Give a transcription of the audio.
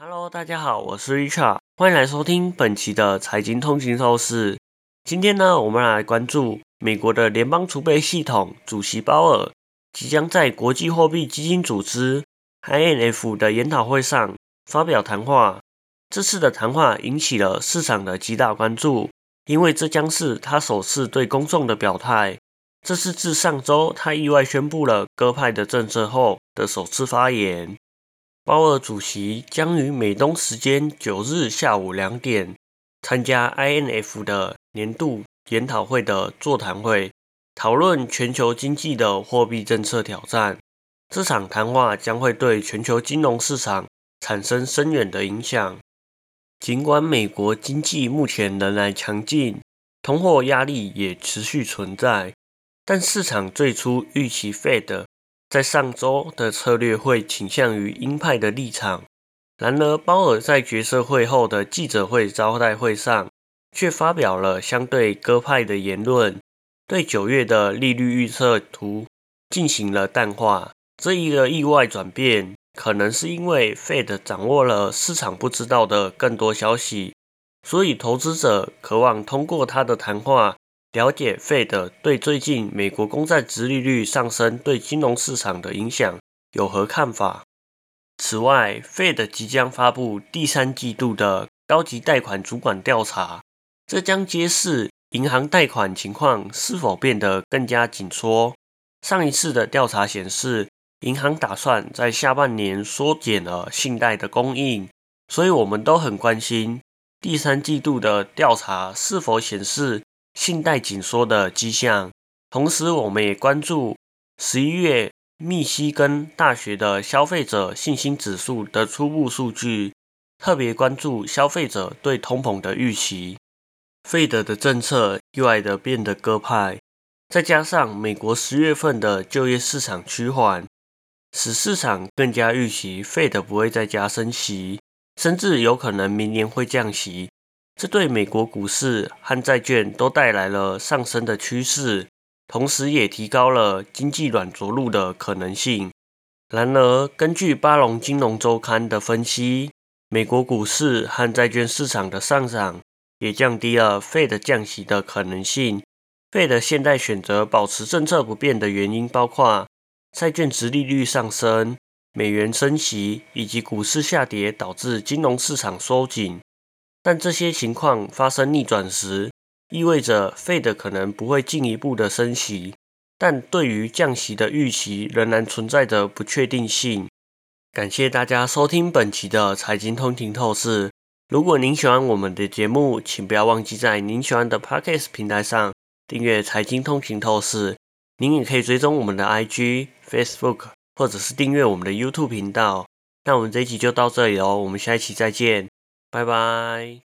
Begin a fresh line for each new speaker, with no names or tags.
Hello，大家好，我是 Richard，欢迎来收听本期的财经通勤透视。今天呢，我们来关注美国的联邦储备系统主席鲍尔即将在国际货币基金组织 （IMF） 的研讨会上发表谈话。这次的谈话引起了市场的极大关注，因为这将是他首次对公众的表态。这是自上周他意外宣布了鸽派的政策后的首次发言。鲍尔主席将于美东时间九日下午两点参加 INF 的年度研讨会的座谈会，讨论全球经济的货币政策挑战。这场谈话将会对全球金融市场产生深远的影响。尽管美国经济目前仍然强劲，通货压力也持续存在，但市场最初预期 Fed。在上周的策略会倾向于鹰派的立场，然而鲍尔在决策会后的记者会招待会上却发表了相对鸽派的言论，对九月的利率预测图进行了淡化。这一个意外转变，可能是因为 Fed 掌握了市场不知道的更多消息，所以投资者渴望通过他的谈话。了解 Fed 对最近美国公债殖利率上升对金融市场的影响有何看法？此外，Fed 即将发布第三季度的高级贷款主管调查，这将揭示银行贷款情况是否变得更加紧缩。上一次的调查显示，银行打算在下半年缩减了信贷的供应，所以我们都很关心第三季度的调查是否显示。信贷紧缩的迹象，同时我们也关注十一月密西根大学的消费者信心指数的初步数据，特别关注消费者对通膨的预期。费德的政策意外的变得鸽派，再加上美国十月份的就业市场趋缓，使市场更加预期费德不会再加升息，甚至有可能明年会降息。这对美国股市和债券都带来了上升的趋势，同时也提高了经济软着陆的可能性。然而，根据巴隆金融周刊的分析，美国股市和债券市场的上涨也降低了 Fed 降息的可能性。Fed 现在选择保持政策不变的原因包括债券值利率上升、美元升息以及股市下跌导致金融市场收紧。但这些情况发生逆转时，意味着 Fed 可能不会进一步的升息，但对于降息的预期仍然存在着不确定性。感谢大家收听本期的财经通勤透视。如果您喜欢我们的节目，请不要忘记在您喜欢的 Podcast 平台上订阅财经通勤透视。您也可以追踪我们的 IG、Facebook，或者是订阅我们的 YouTube 频道。那我们这一集就到这里喽，我们下一期再见。拜拜。